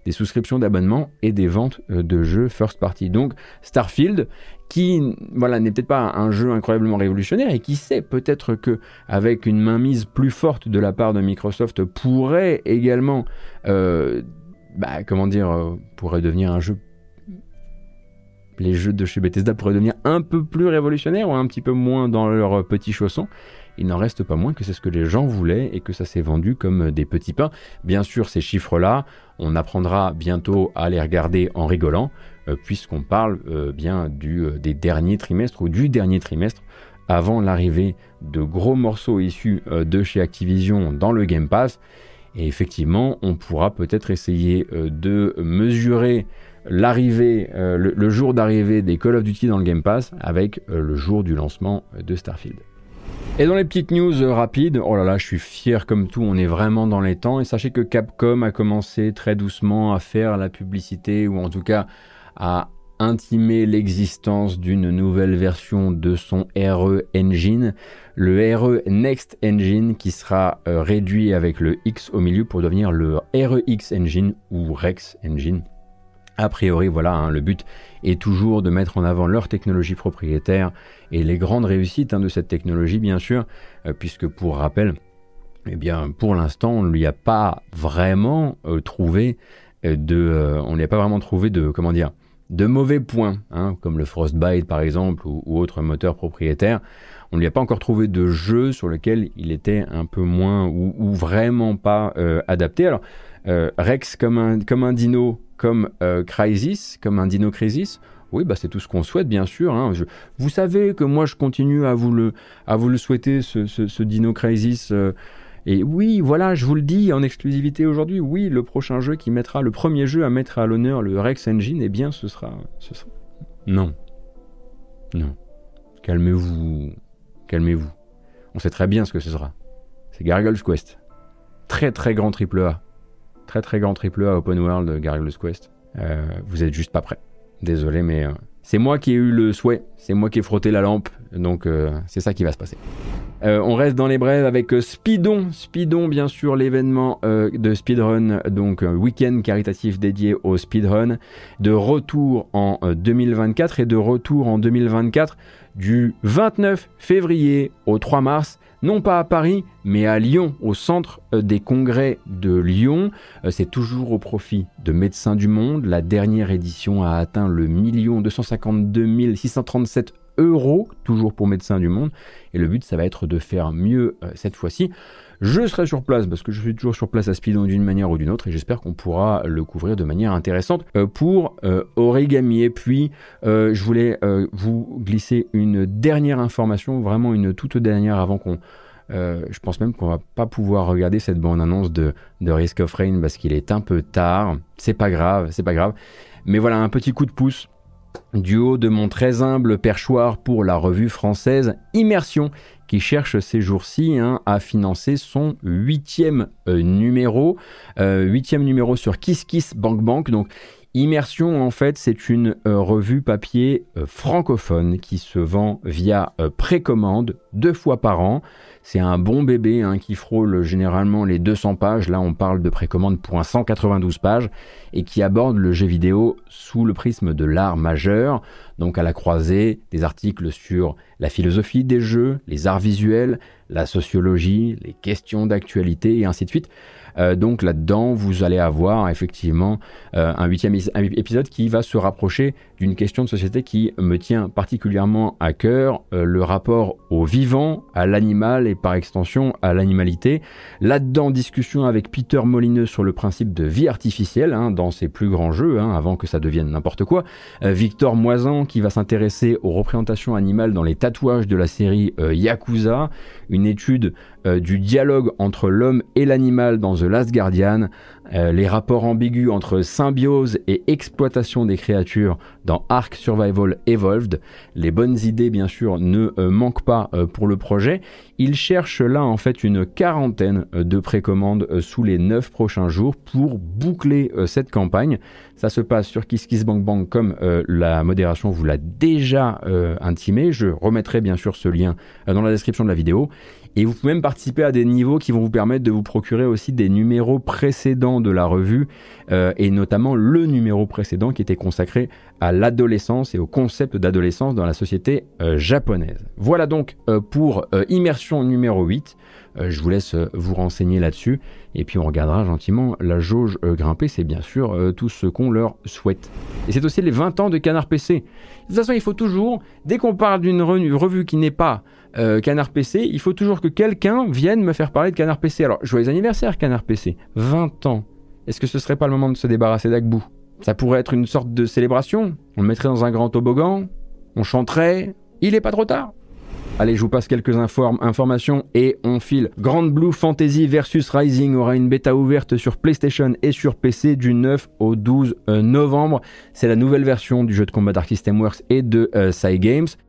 des, souscriptions d'abonnements et des ventes euh, de jeux first party. Donc Starfield qui voilà n'est peut-être pas un jeu incroyablement révolutionnaire et qui sait peut-être que avec une mainmise plus forte de la part de Microsoft pourrait également bah, comment dire pourrait devenir un jeu les jeux de chez Bethesda pourraient devenir un peu plus révolutionnaires ou un petit peu moins dans leurs petits chaussons. Il n'en reste pas moins que c'est ce que les gens voulaient et que ça s'est vendu comme des petits pains. Bien sûr, ces chiffres-là, on apprendra bientôt à les regarder en rigolant, euh, puisqu'on parle euh, bien euh, des derniers trimestres ou du dernier trimestre avant l'arrivée de gros morceaux issus de chez Activision dans le Game Pass. Et effectivement, on pourra peut-être essayer de mesurer l'arrivée, le, jour d'arrivée des Call of Duty dans le Game Pass avec le jour du lancement de Starfield. Et dans les petites news euh, rapides, oh là là, je suis fier comme tout, on est vraiment dans les temps. Et sachez que Capcom a commencé très doucement à faire la publicité, ou en tout cas à intimé l'existence d'une nouvelle version de son RE Engine, le RE Next Engine qui sera euh, réduit avec le X au milieu pour devenir le REX Engine ou Rex Engine. A priori, voilà, hein, le but est toujours de mettre en avant leur technologie propriétaire et les grandes réussites hein, de cette technologie, bien sûr, euh, puisque pour rappel, eh bien, pour l'instant, on ne lui a pas vraiment euh, trouvé euh, de, on n'a pas vraiment trouvé de, comment dire, de mauvais points, hein, comme le Frostbite par exemple ou, autre moteur propriétaire. On ne lui a pas encore trouvé de jeu sur lequel il était un peu moins ou, vraiment pas adapté. Alors, Rex comme un, comme un dino, comme Crisis, comme un dino Crisis, oui, bah c'est tout ce qu'on souhaite, bien sûr. Hein. vous savez que moi, je continue à vous le, à vous le souhaiter, ce, Dino Crisis. Euh, et oui, voilà, je vous le dis en exclusivité aujourd'hui. Oui, le prochain jeu qui mettra, le premier jeu à mettre à l'honneur le Rex Engine, eh bien, ce sera, ce sera... Non. Non. Calmez-vous. Calmez-vous. On sait très bien ce que ce sera. C'est Gargoyle's Quest. Très très grand triple A. Très très grand triple A open world Gargoyle's Quest. Euh, vous êtes juste pas prêt. Désolé, mais euh, c'est moi qui ai eu le souhait, c'est moi qui ai frotté la lampe, donc euh, c'est ça qui va se passer. On reste dans les brèves avec Speedon. Speedon, bien sûr, l'événement de speedrun, donc week-end caritatif dédié au speedrun, de retour en 2024 et de retour en 2024 du 29 février au 3 mars non pas à Paris, mais à Lyon, au centre euh, des congrès de Lyon. Euh, c'est toujours au profit de Médecins du Monde. La dernière édition a atteint le million 252 637 euros, toujours pour Médecins du Monde. Et le but, ça va être de faire mieux euh, cette fois-ci. Je serai sur place parce que je suis toujours sur place à Speedon d'une manière ou d'une autre et j'espère qu'on pourra le couvrir de manière intéressante pour Origami. Et puis, je voulais vous glisser une dernière information, vraiment une toute dernière avant qu'on euh, je pense même qu'on va pas pouvoir regarder cette bande-annonce de, de Risk of Rain parce qu'il est un peu tard. C'est pas grave, c'est pas grave. Mais voilà, un petit coup de pouce du haut de mon très humble perchoir pour la revue française Immersion, qui cherche ces jours-ci hein, à financer son huitième euh, numéro, euh, huitième numéro sur Kiss Kiss Bank Bank. Donc Immersion, en fait, c'est une revue papier francophone qui se vend via précommande deux fois par an. C'est un bon bébé hein, qui frôle généralement les 200 pages. Là, on parle de précommande pour un 192 pages et qui aborde le jeu vidéo sous le prisme de l'art majeur, donc à la croisée des articles sur la philosophie des jeux, les arts visuels, la sociologie, les questions d'actualité et ainsi de suite. Euh, donc là-dedans, vous allez avoir effectivement euh, un huitième épisode qui va se rapprocher d'une question de société qui me tient particulièrement à cœur, euh, le rapport au vivant, à l'animal et par extension à l'animalité. Là-dedans, discussion avec Peter Molineux sur le principe de vie artificielle hein, dans ses plus grands jeux, hein, avant que ça devienne n'importe quoi. Victor Moisan qui va s'intéresser aux représentations animales dans les tatouages de la série Yakuza, une étude du dialogue entre l'homme et l'animal dans The Last Guardian, euh, les rapports ambigus entre symbiose et exploitation des créatures dans Ark Survival Evolved. Les bonnes idées, bien sûr, ne euh, manquent pas euh, pour le projet. Il cherche là, en fait, une quarantaine de précommandes sous les 9 prochains jours pour boucler cette campagne. Ça se passe sur KissKissBankBank comme la modération vous l'a déjà intimé. Je remettrai bien sûr ce lien dans la description de la vidéo. Et vous pouvez même participer à des niveaux qui vont vous permettre de vous procurer aussi des numéros précédents de la revue, euh, et notamment le numéro précédent qui était consacré à l'adolescence et au concept d'adolescence dans la société euh, japonaise. Voilà donc euh, pour immersion numéro 8. je vous laisse vous renseigner là-dessus, et puis on regardera gentiment la jauge grimper, c'est bien sûr tout ce qu'on leur souhaite. Et c'est aussi les 20 ans de Canard PC. De toute façon, il faut toujours, dès qu'on parle d'une revue qui n'est pas euh, Canard PC, il faut toujours que quelqu'un vienne me faire parler de Canard PC. Alors, joyeux anniversaire Canard PC, 20 ans. Est-ce que ce serait pas le moment de se débarrasser d'Agbou? Ça pourrait être une sorte de célébration. On le mettrait dans un grand toboggan. On chanterait. Il est pas trop tard Allez, je vous passe quelques informations et on file. Grand Blue Fantasy versus Rising aura une bêta ouverte sur PlayStation et sur PC du 9 au 12 euh, novembre. C'est la nouvelle version du jeu de combat Dark System Works et de euh.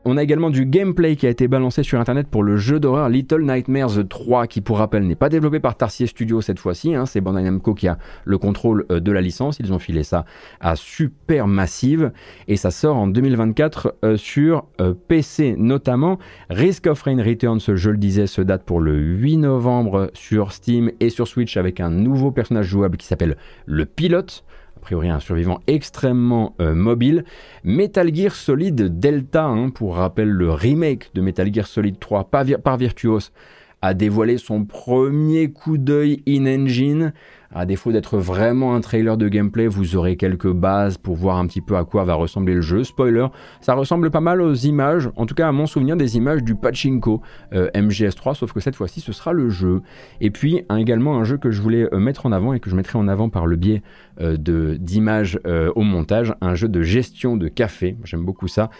On a également du gameplay qui a été balancé sur internet pour le jeu d'horreur Little Nightmares 3 qui pour rappel n'est pas développé par Tarsier Studio cette fois-ci. Hein. C'est Bandai Namco qui a le contrôle euh, de la licence. Ils ont filé ça à Super Massive et ça sort en 2024 euh, sur PC notamment. Risk of Rain Returns, je le disais, se date pour le 8 novembre sur Steam et sur Switch avec un nouveau personnage jouable qui s'appelle le pilote. A priori un survivant extrêmement euh, mobile. Metal Gear Solid Delta, hein, pour rappel le remake de Metal Gear Solid 3 par, par Virtuos, a dévoilé son premier coup d'œil in-engine à défaut d'être vraiment un trailer de gameplay, vous aurez quelques bases pour voir un petit peu à quoi va ressembler le jeu. Spoiler, ça ressemble pas mal aux images, en tout cas à mon souvenir des images du Pachinko euh, MGS3, sauf que cette fois-ci ce sera le jeu. Et puis également un jeu que je voulais euh, mettre en avant et que je mettrai en avant par le biais euh, d'images au montage, un jeu de gestion de café, j'aime beaucoup ça,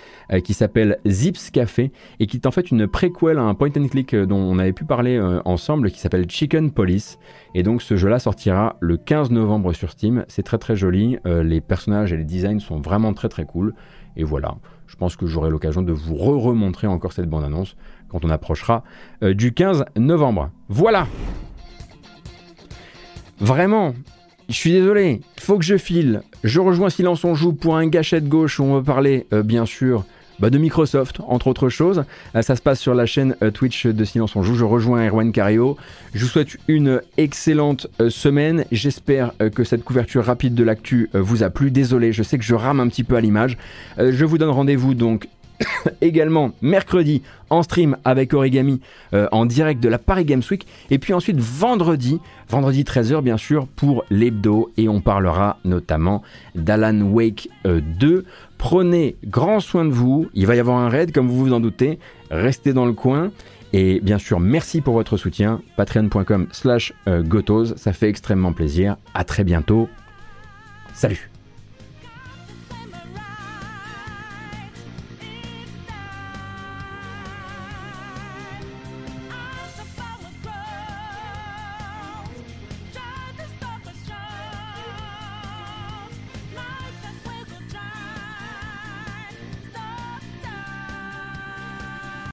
qui s'appelle Zips Café et qui est en fait une préquelle à un point and click dont on avait pu parler ensemble qui s'appelle Chicken Police. Et donc ce jeu-là sortira le 15 novembre sur Steam. C'est très très joli. Euh, les personnages et les designs sont vraiment très très cool. Et voilà, je pense que j'aurai l'occasion de vous re-remontrer encore cette bande-annonce quand on approchera euh, du 15 novembre. Voilà Vraiment, je suis désolé, faut que je file. Je rejoins Silence on joue pour un gâchette gauche où on va parler, euh, bien sûr, bah, de Microsoft, entre autres choses. Euh, ça se passe sur la chaîne euh, Twitch de Silence on Joue. Je rejoins Erwan Cario. Je vous souhaite une excellente euh, semaine. J'espère que cette couverture rapide de l'actu vous a plu. Désolé, je sais que je rame un petit peu à l'image. Je vous donne rendez-vous donc également mercredi en stream avec Origami en direct de la Paris Games Week et puis ensuite vendredi vendredi 13h bien sûr pour l'hebdo et on parlera notamment d'Alan Wake 2 Prenez grand soin de vous. Il va y avoir un raid, comme vous vous en doutez. Restez dans le coin. Et bien sûr, merci pour votre soutien. Patreon.com slash euh, Gotos. Ça fait extrêmement plaisir. À très bientôt. Salut